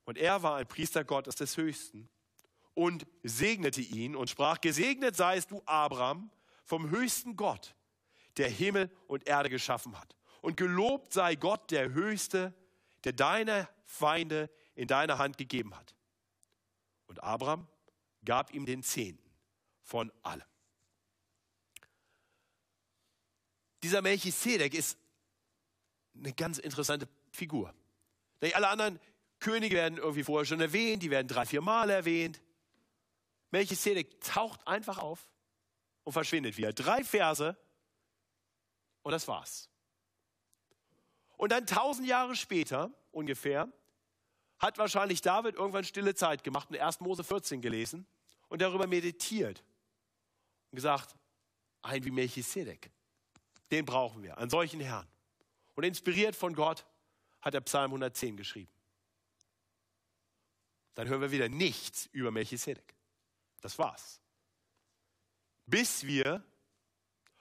und er war ein Priester Gottes des Höchsten und segnete ihn und sprach, gesegnet seist du Abraham vom höchsten Gott, der Himmel und Erde geschaffen hat. Und gelobt sei Gott der Höchste, der deine Feinde in deine Hand gegeben hat. Und Abraham gab ihm den Zehnten von allem. Dieser Melchisedek ist eine ganz interessante Figur. Alle anderen Könige werden irgendwie vorher schon erwähnt, die werden drei, vier Mal erwähnt. Melchisedek taucht einfach auf und verschwindet wieder. Drei Verse und das war's. Und dann tausend Jahre später ungefähr hat wahrscheinlich David irgendwann stille Zeit gemacht und 1. Mose 14 gelesen und darüber meditiert und gesagt, ein wie Melchisedek, den brauchen wir, einen solchen Herrn. Und inspiriert von Gott hat er Psalm 110 geschrieben. Dann hören wir wieder nichts über Melchisedek. Das war's. Bis wir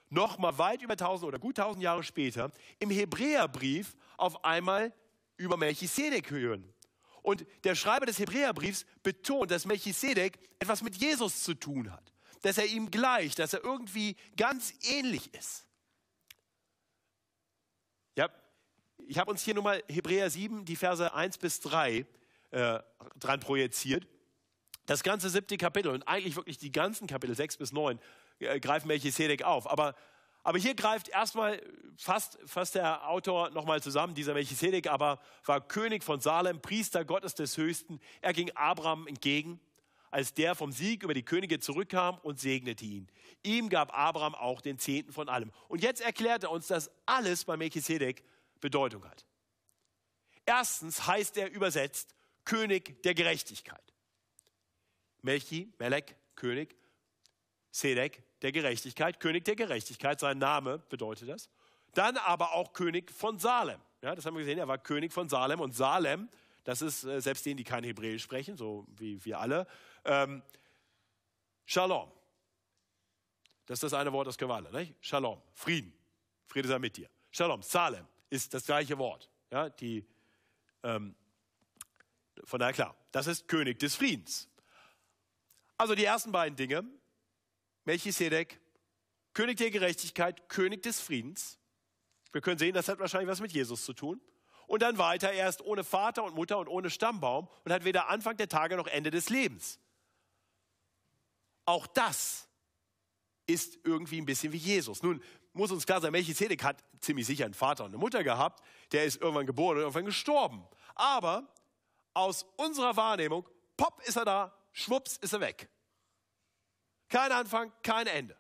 noch mal weit über 1000 oder gut 1000 Jahre später im Hebräerbrief auf einmal über Melchisedek hören. Und der Schreiber des Hebräerbriefs betont, dass Melchisedek etwas mit Jesus zu tun hat, dass er ihm gleicht, dass er irgendwie ganz ähnlich ist. Ja, ich habe uns hier nun mal Hebräer 7, die Verse 1 bis 3 äh, dran projiziert. Das ganze siebte Kapitel und eigentlich wirklich die ganzen Kapitel 6 bis 9 äh, greifen Melchisedek auf. Aber aber hier greift erstmal fast, fast der Autor nochmal zusammen, dieser Melchisedek aber war König von Salem, Priester Gottes des Höchsten. Er ging Abraham entgegen, als der vom Sieg über die Könige zurückkam und segnete ihn. Ihm gab Abraham auch den Zehnten von allem. Und jetzt erklärt er uns, dass alles bei Melchisedek Bedeutung hat. Erstens heißt er übersetzt König der Gerechtigkeit. Melchi, Melek, König, Sedek, der Gerechtigkeit, König der Gerechtigkeit, sein Name bedeutet das. Dann aber auch König von Salem. Ja, das haben wir gesehen, er war König von Salem und Salem, das ist äh, selbst denen, die kein Hebräisch sprechen, so wie wir alle, ähm, Shalom. Das ist das eine Wort, das können wir alle. Nicht? Shalom, Frieden. Friede sei mit dir. Shalom, Salem ist das gleiche Wort. Ja, die, ähm, von daher klar, das ist König des Friedens. Also die ersten beiden Dinge, Melchisedek, König der Gerechtigkeit, König des Friedens. Wir können sehen, das hat wahrscheinlich was mit Jesus zu tun. Und dann weiter, er ist ohne Vater und Mutter und ohne Stammbaum und hat weder Anfang der Tage noch Ende des Lebens. Auch das ist irgendwie ein bisschen wie Jesus. Nun muss uns klar sein, Melchizedek hat ziemlich sicher einen Vater und eine Mutter gehabt. Der ist irgendwann geboren und irgendwann gestorben. Aber aus unserer Wahrnehmung, pop ist er da, schwupps ist er weg. Kein Anfang, kein Ende.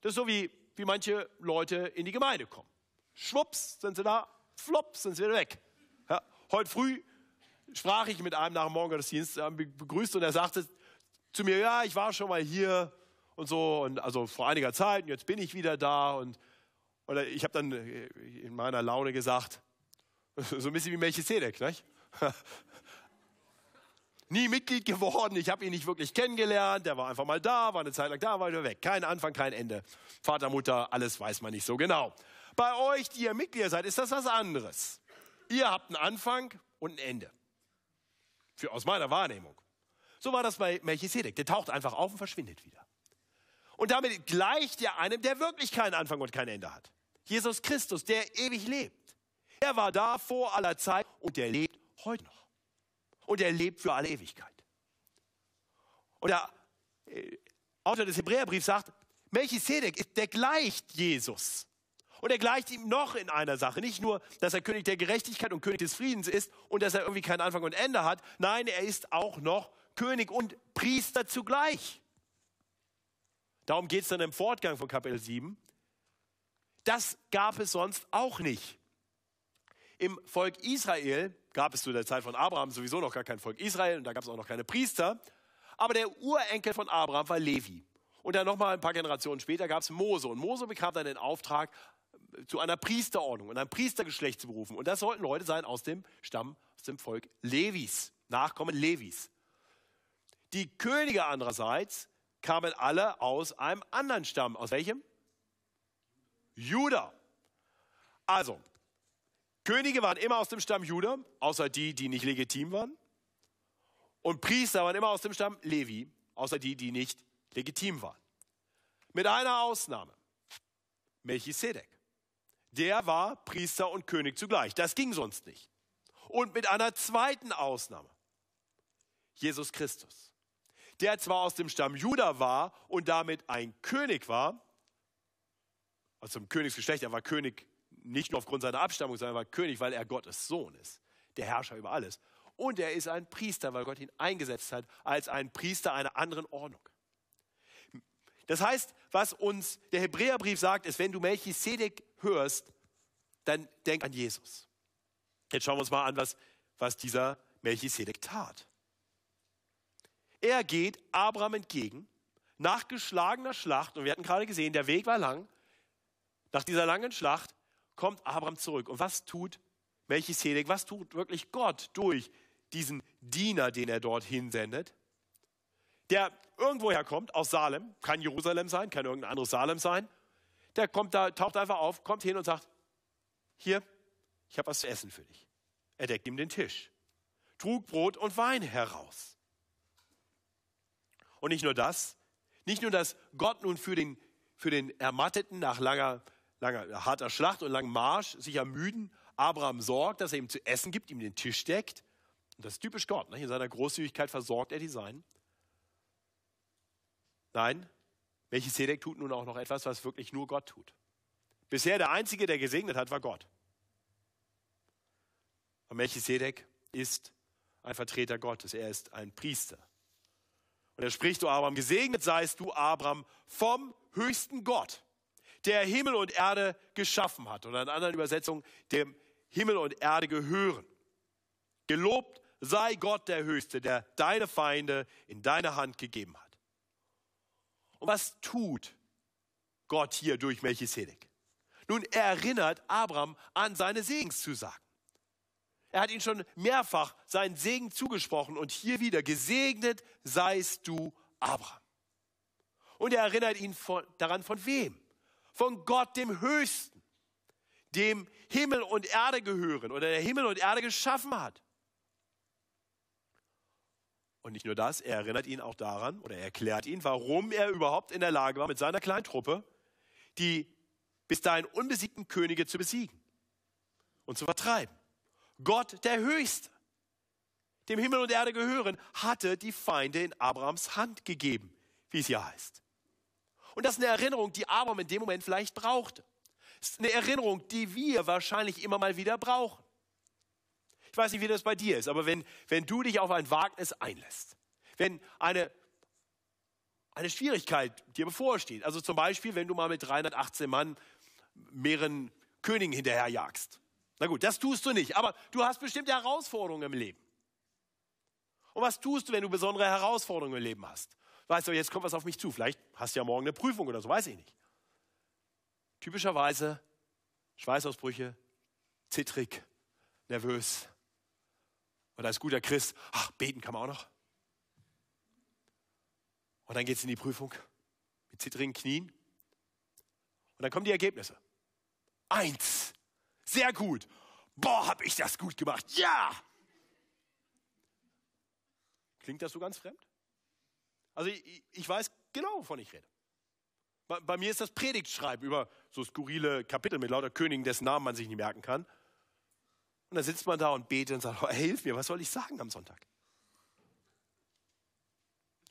Das ist so wie, wie manche Leute in die Gemeinde kommen. Schwupps sind sie da, flops sind sie wieder weg. Ja, heute früh sprach ich mit einem nach dem Morgengottesdienst, begrüßt und er sagte zu mir, ja, ich war schon mal hier und so, und also vor einiger Zeit, und jetzt bin ich wieder da. Und, und ich habe dann in meiner Laune gesagt, so ein bisschen wie Melchizedek, nicht? Nie Mitglied geworden, ich habe ihn nicht wirklich kennengelernt, der war einfach mal da, war eine Zeit lang da, war wieder weg. Kein Anfang, kein Ende. Vater, Mutter, alles weiß man nicht so genau. Bei euch, die ihr Mitglieder seid, ist das was anderes. Ihr habt einen Anfang und ein Ende. Für, aus meiner Wahrnehmung. So war das bei Melchisedek. Der taucht einfach auf und verschwindet wieder. Und damit gleicht er einem, der wirklich keinen Anfang und kein Ende hat. Jesus Christus, der ewig lebt. Er war da vor aller Zeit und der lebt heute noch. Und er lebt für alle Ewigkeit. Und der äh, Autor des Hebräerbriefs sagt, Melchisedek, der gleicht Jesus. Und er gleicht ihm noch in einer Sache. Nicht nur, dass er König der Gerechtigkeit und König des Friedens ist und dass er irgendwie keinen Anfang und Ende hat. Nein, er ist auch noch König und Priester zugleich. Darum geht es dann im Fortgang von Kapitel 7. Das gab es sonst auch nicht. Im Volk Israel gab es zu der Zeit von Abraham sowieso noch gar kein Volk Israel und da gab es auch noch keine Priester. Aber der Urenkel von Abraham war Levi. Und dann nochmal ein paar Generationen später gab es Mose. Und Mose bekam dann den Auftrag, zu einer Priesterordnung und einem Priestergeschlecht zu berufen. Und das sollten Leute sein aus dem Stamm, aus dem Volk Levis, Nachkommen Levis. Die Könige andererseits kamen alle aus einem anderen Stamm. Aus welchem? Juda. Also, Könige waren immer aus dem Stamm Juda, außer die, die nicht legitim waren. Und Priester waren immer aus dem Stamm Levi, außer die, die nicht legitim waren. Mit einer Ausnahme. Melchisedek. Der war Priester und König zugleich. Das ging sonst nicht. Und mit einer zweiten Ausnahme. Jesus Christus der zwar aus dem Stamm Juda war und damit ein König war, also zum Königsgeschlecht, er war König nicht nur aufgrund seiner Abstammung, sondern er war König, weil er Gottes Sohn ist, der Herrscher über alles. Und er ist ein Priester, weil Gott ihn eingesetzt hat als ein Priester einer anderen Ordnung. Das heißt, was uns der Hebräerbrief sagt, ist, wenn du Melchisedek hörst, dann denk an Jesus. Jetzt schauen wir uns mal an, was, was dieser Melchisedek tat. Er geht Abraham entgegen nach geschlagener Schlacht, und wir hatten gerade gesehen, der Weg war lang. Nach dieser langen Schlacht kommt Abraham zurück. Und was tut Melchisedek? Was tut wirklich Gott durch diesen Diener, den er dort hinsendet? Der irgendwoher kommt, aus Salem, kann Jerusalem sein, kann irgendein anderes Salem sein. Der kommt da, taucht einfach auf, kommt hin und sagt: Hier, ich habe was zu essen für dich. Er deckt ihm den Tisch, trug Brot und Wein heraus. Und nicht nur das, nicht nur, dass Gott nun für den, für den Ermatteten nach langer, langer, harter Schlacht und langem Marsch sich ermüden, Abraham sorgt, dass er ihm zu essen gibt, ihm den Tisch deckt. Und das ist typisch Gott. Ne? In seiner Großzügigkeit versorgt er die Seinen. Nein, Melchisedek tut nun auch noch etwas, was wirklich nur Gott tut. Bisher der Einzige, der gesegnet hat, war Gott. Und Melchisedek ist ein Vertreter Gottes. Er ist ein Priester. Und er spricht zu Abraham, gesegnet seist du, Abraham, vom höchsten Gott, der Himmel und Erde geschaffen hat. Oder in anderen Übersetzungen, dem Himmel und Erde gehören. Gelobt sei Gott der Höchste, der deine Feinde in deine Hand gegeben hat. Und was tut Gott hier durch Melchisedek? Nun, er erinnert Abraham an seine Segenszusagen. Er hat ihm schon mehrfach seinen Segen zugesprochen und hier wieder, gesegnet seist du, Abraham. Und er erinnert ihn von, daran, von wem? Von Gott, dem Höchsten, dem Himmel und Erde gehören oder der Himmel und Erde geschaffen hat. Und nicht nur das, er erinnert ihn auch daran oder er erklärt ihn, warum er überhaupt in der Lage war, mit seiner kleinen Truppe die bis dahin unbesiegten Könige zu besiegen und zu vertreiben. Gott, der Höchste, dem Himmel und Erde gehören, hatte die Feinde in Abrahams Hand gegeben, wie es hier heißt. Und das ist eine Erinnerung, die Abraham in dem Moment vielleicht brauchte. Das ist eine Erinnerung, die wir wahrscheinlich immer mal wieder brauchen. Ich weiß nicht, wie das bei dir ist, aber wenn, wenn du dich auf ein Wagnis einlässt, wenn eine, eine Schwierigkeit dir bevorsteht, also zum Beispiel, wenn du mal mit 318 Mann mehreren Königen hinterherjagst. Na gut, das tust du nicht, aber du hast bestimmte Herausforderungen im Leben. Und was tust du, wenn du besondere Herausforderungen im Leben hast? Weißt du, jetzt kommt was auf mich zu. Vielleicht hast du ja morgen eine Prüfung oder so, weiß ich nicht. Typischerweise Schweißausbrüche, zittrig, nervös. Und als guter Christ, ach, beten kann man auch noch. Und dann geht es in die Prüfung mit zittrigen Knien. Und dann kommen die Ergebnisse. Eins. Sehr gut. Boah, hab ich das gut gemacht. Ja. Klingt das so ganz fremd? Also ich, ich weiß genau, wovon ich rede. Bei, bei, mir ist das Predigtschreiben über so skurrile Kapitel mit lauter Königen, dessen Namen man sich nicht merken kann. Und dann sitzt man da und betet und sagt, oh, hilf mir, was soll ich sagen am Sonntag?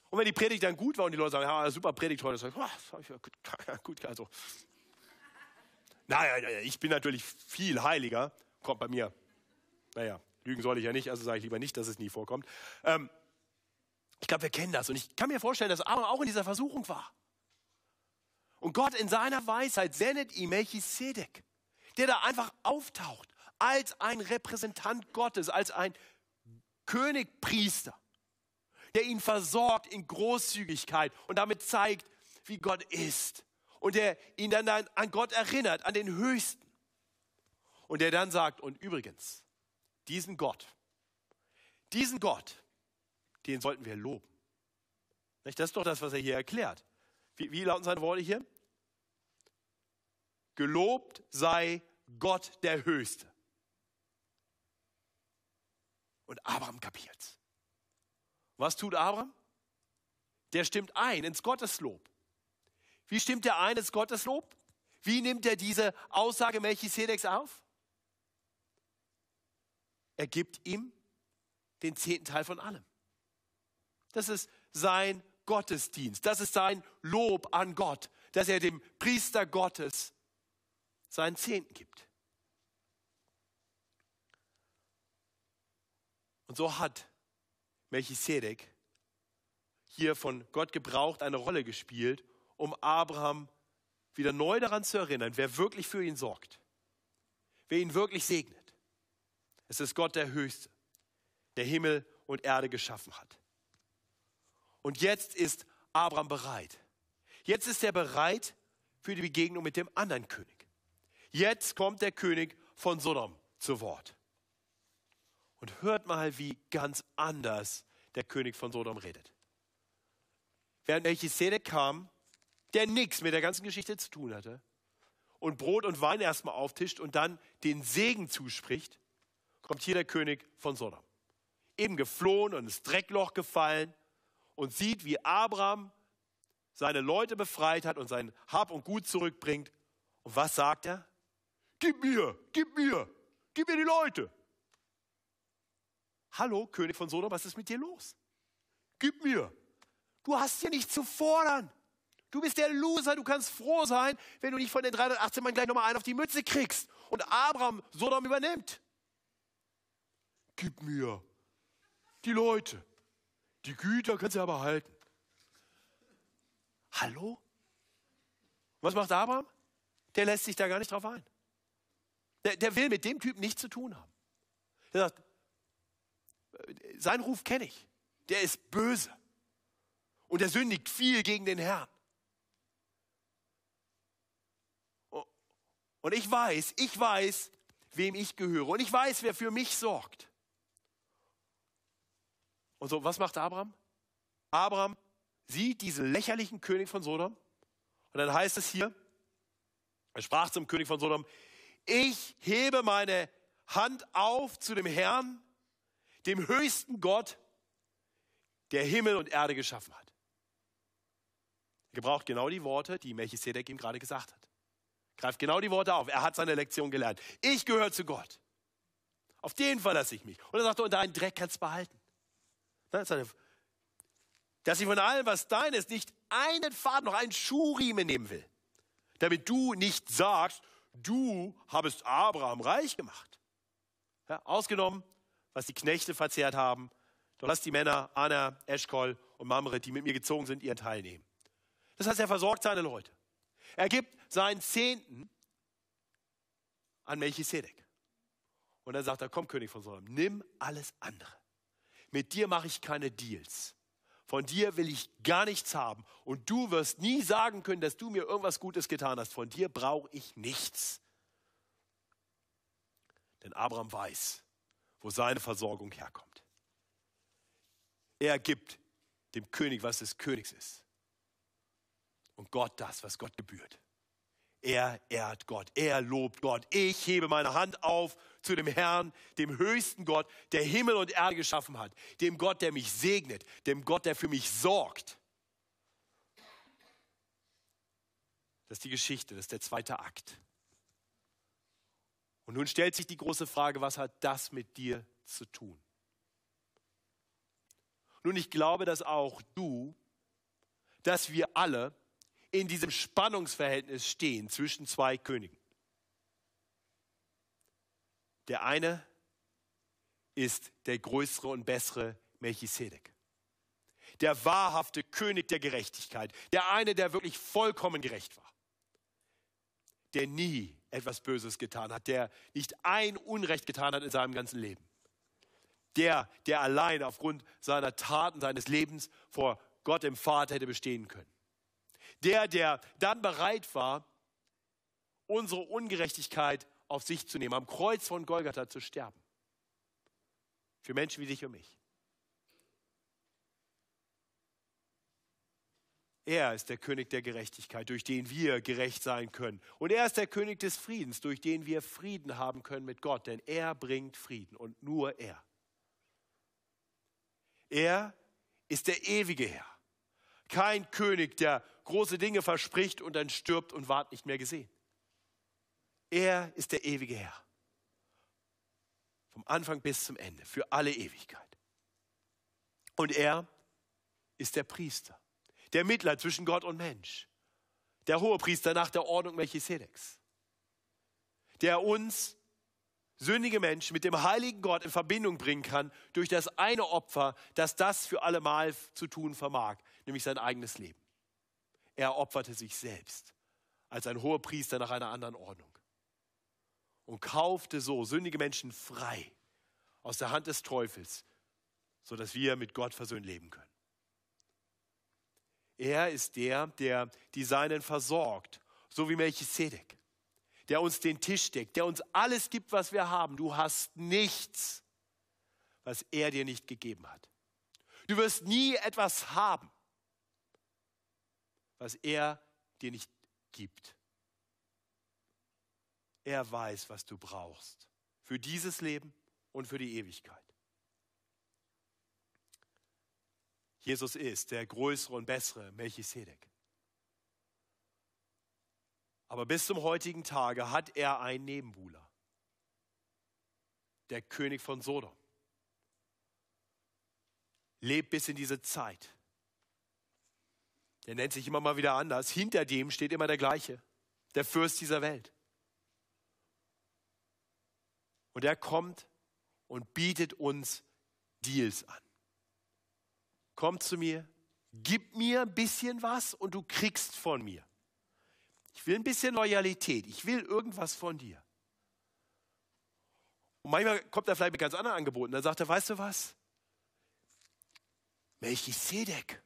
Und wenn die Predigt dann gut war und die Leute sagen, ja, super Predigt heute, sage ich, oh, gut, gut, also naja, ich bin natürlich viel heiliger. Kommt bei mir. Naja, lügen soll ich ja nicht, also sage ich lieber nicht, dass es nie vorkommt. Ähm, ich glaube, wir kennen das. Und ich kann mir vorstellen, dass Abraham auch in dieser Versuchung war. Und Gott in seiner Weisheit sendet ihm Melchisedek, der da einfach auftaucht, als ein Repräsentant Gottes, als ein Königpriester, der ihn versorgt in Großzügigkeit und damit zeigt, wie Gott ist und der ihn dann an Gott erinnert, an den Höchsten. Und der dann sagt, und übrigens, diesen Gott, diesen Gott, den sollten wir loben. Das ist doch das, was er hier erklärt. Wie, wie lauten seine Worte hier? Gelobt sei Gott der Höchste. Und Abraham kapiert. Was tut Abraham? Der stimmt ein ins Gotteslob. Wie stimmt er ein ins Gotteslob? Wie nimmt er diese Aussage Melchisedeks auf? Er gibt ihm den zehnten Teil von allem. Das ist sein Gottesdienst. Das ist sein Lob an Gott, dass er dem Priester Gottes seinen Zehnten gibt. Und so hat Melchisedek hier von Gott gebraucht, eine Rolle gespielt, um Abraham wieder neu daran zu erinnern, wer wirklich für ihn sorgt, wer ihn wirklich segnet. Es ist Gott der Höchste, der Himmel und Erde geschaffen hat. Und jetzt ist Abraham bereit. Jetzt ist er bereit für die Begegnung mit dem anderen König. Jetzt kommt der König von Sodom zu Wort. Und hört mal, wie ganz anders der König von Sodom redet. Während Melchisedek kam, der nichts mit der ganzen Geschichte zu tun hatte, und Brot und Wein erstmal auftischt und dann den Segen zuspricht, kommt hier der König von Sodom. Eben geflohen und ins Dreckloch gefallen und sieht, wie Abraham seine Leute befreit hat und sein Hab und Gut zurückbringt. Und was sagt er? Gib mir, gib mir, gib mir die Leute. Hallo, König von Sodom, was ist mit dir los? Gib mir. Du hast hier nichts zu fordern. Du bist der Loser, du kannst froh sein, wenn du nicht von den 318 Mann gleich nochmal einen auf die Mütze kriegst und Abraham Sodom übernimmt. Gib mir die Leute. Die Güter kannst du aber halten. Hallo? Was macht Abraham? Der lässt sich da gar nicht drauf ein. Der, der will mit dem Typen nichts zu tun haben. Der sagt, sein Ruf kenne ich. Der ist böse. Und er sündigt viel gegen den Herrn. Und ich weiß, ich weiß, wem ich gehöre. Und ich weiß, wer für mich sorgt. Und so, was macht Abraham? Abraham sieht diesen lächerlichen König von Sodom. Und dann heißt es hier, er sprach zum König von Sodom, ich hebe meine Hand auf zu dem Herrn, dem höchsten Gott, der Himmel und Erde geschaffen hat. Er gebraucht genau die Worte, die Melchisedek ihm gerade gesagt hat. Greift genau die Worte auf. Er hat seine Lektion gelernt. Ich gehöre zu Gott. Auf den verlasse ich mich. Und er sagt, und deinen Dreck kannst du behalten. Dass ich von allem, was dein ist, nicht einen Faden, noch einen Schuhriemen nehmen will. Damit du nicht sagst, du habest Abraham reich gemacht. Ja, ausgenommen, was die Knechte verzehrt haben. Doch lass die Männer, Anna, Eschkol und Mamre, die mit mir gezogen sind, ihren Teil nehmen. Das heißt, er versorgt seine Leute. Er gibt seinen Zehnten an Melchisedek. Und dann sagt er, komm König von Sodom, nimm alles andere. Mit dir mache ich keine Deals. Von dir will ich gar nichts haben. Und du wirst nie sagen können, dass du mir irgendwas Gutes getan hast. Von dir brauche ich nichts. Denn Abraham weiß, wo seine Versorgung herkommt. Er gibt dem König, was des Königs ist. Und Gott das, was Gott gebührt. Er ehrt Gott, er lobt Gott. Ich hebe meine Hand auf zu dem Herrn, dem höchsten Gott, der Himmel und Erde geschaffen hat, dem Gott, der mich segnet, dem Gott, der für mich sorgt. Das ist die Geschichte, das ist der zweite Akt. Und nun stellt sich die große Frage, was hat das mit dir zu tun? Nun, ich glaube, dass auch du, dass wir alle in diesem Spannungsverhältnis stehen zwischen zwei Königen. Der eine ist der größere und bessere Melchisedek. Der wahrhafte König der Gerechtigkeit. Der eine, der wirklich vollkommen gerecht war. Der nie etwas Böses getan hat. Der nicht ein Unrecht getan hat in seinem ganzen Leben. Der, der allein aufgrund seiner Taten, seines Lebens vor Gott im Vater hätte bestehen können. Der, der dann bereit war, unsere Ungerechtigkeit auf sich zu nehmen, am Kreuz von Golgatha zu sterben. Für Menschen wie dich und mich. Er ist der König der Gerechtigkeit, durch den wir gerecht sein können. Und er ist der König des Friedens, durch den wir Frieden haben können mit Gott, denn er bringt Frieden und nur er. Er ist der ewige Herr. Kein König, der große Dinge verspricht und dann stirbt und ward nicht mehr gesehen. Er ist der ewige Herr. Vom Anfang bis zum Ende, für alle Ewigkeit. Und er ist der Priester, der Mittler zwischen Gott und Mensch, der Hohepriester nach der Ordnung Melchisedeks, der uns sündige Menschen mit dem heiligen Gott in Verbindung bringen kann durch das eine Opfer, das das für allemal zu tun vermag, nämlich sein eigenes Leben. Er opferte sich selbst als ein Hohepriester nach einer anderen Ordnung und kaufte so sündige Menschen frei aus der Hand des Teufels, sodass wir mit Gott versöhnt leben können. Er ist der, der die Seinen versorgt, so wie Melchisedek, der uns den Tisch deckt, der uns alles gibt, was wir haben. Du hast nichts, was er dir nicht gegeben hat. Du wirst nie etwas haben, was er dir nicht gibt. Er weiß, was du brauchst. Für dieses Leben und für die Ewigkeit. Jesus ist der größere und bessere Melchisedek. Aber bis zum heutigen Tage hat er einen Nebenbuhler. Der König von Sodom. Lebt bis in diese Zeit. Der nennt sich immer mal wieder anders. Hinter dem steht immer der gleiche. Der Fürst dieser Welt. Und er kommt und bietet uns Deals an. Komm zu mir, gib mir ein bisschen was und du kriegst von mir. Ich will ein bisschen Loyalität, ich will irgendwas von dir. Und manchmal kommt er vielleicht mit ganz anderen Angeboten. Dann sagt er, weißt du was? Melchisedek,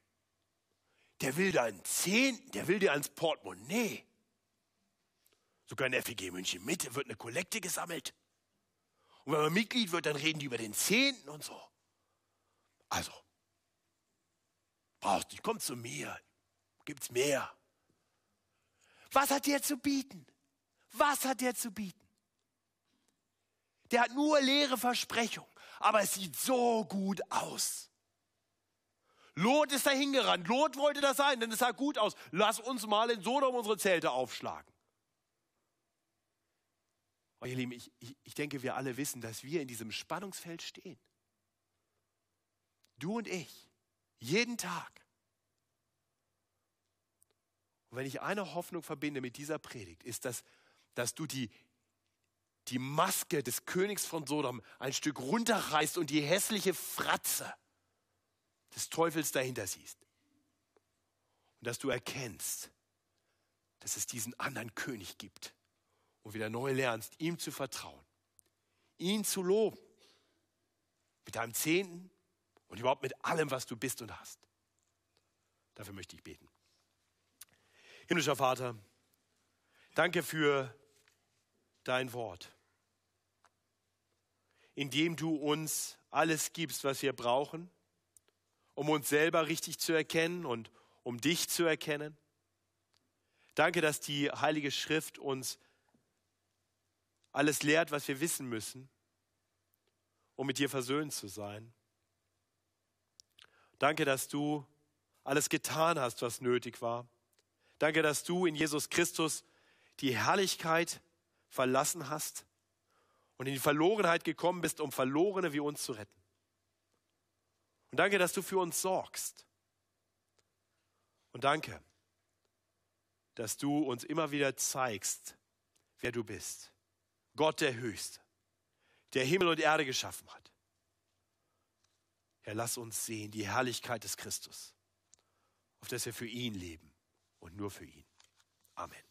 der will deinen Zehnten, der will dir ans Portemonnaie. Sogar in der FEG München Mitte wird eine Kollekte gesammelt. Und wenn man Mitglied wird, dann reden die über den Zehnten und so. Also, brauchst nicht, komm zu mir, gibt's mehr. Was hat der zu bieten? Was hat der zu bieten? Der hat nur leere Versprechungen, aber es sieht so gut aus. Lot ist dahin gerannt. Lot wollte das sein, denn es sah gut aus. Lass uns mal in Sodom unsere Zelte aufschlagen. Oh, ihr Lieben, ich, ich, ich denke, wir alle wissen, dass wir in diesem Spannungsfeld stehen. Du und ich. Jeden Tag. Und wenn ich eine Hoffnung verbinde mit dieser Predigt, ist das, dass du die, die Maske des Königs von Sodom ein Stück runterreißt und die hässliche Fratze des Teufels dahinter siehst. Und dass du erkennst, dass es diesen anderen König gibt und wieder neu lernst, ihm zu vertrauen, ihn zu loben, mit deinem Zehnten und überhaupt mit allem, was du bist und hast. Dafür möchte ich beten. Himmlischer Vater, danke für dein Wort, in dem du uns alles gibst, was wir brauchen um uns selber richtig zu erkennen und um dich zu erkennen. Danke, dass die Heilige Schrift uns alles lehrt, was wir wissen müssen, um mit dir versöhnt zu sein. Danke, dass du alles getan hast, was nötig war. Danke, dass du in Jesus Christus die Herrlichkeit verlassen hast und in die Verlorenheit gekommen bist, um Verlorene wie uns zu retten. Und danke, dass du für uns sorgst. Und danke, dass du uns immer wieder zeigst, wer du bist. Gott der Höchste, der Himmel und Erde geschaffen hat. Herr, lass uns sehen die Herrlichkeit des Christus, auf dass wir für ihn leben und nur für ihn. Amen.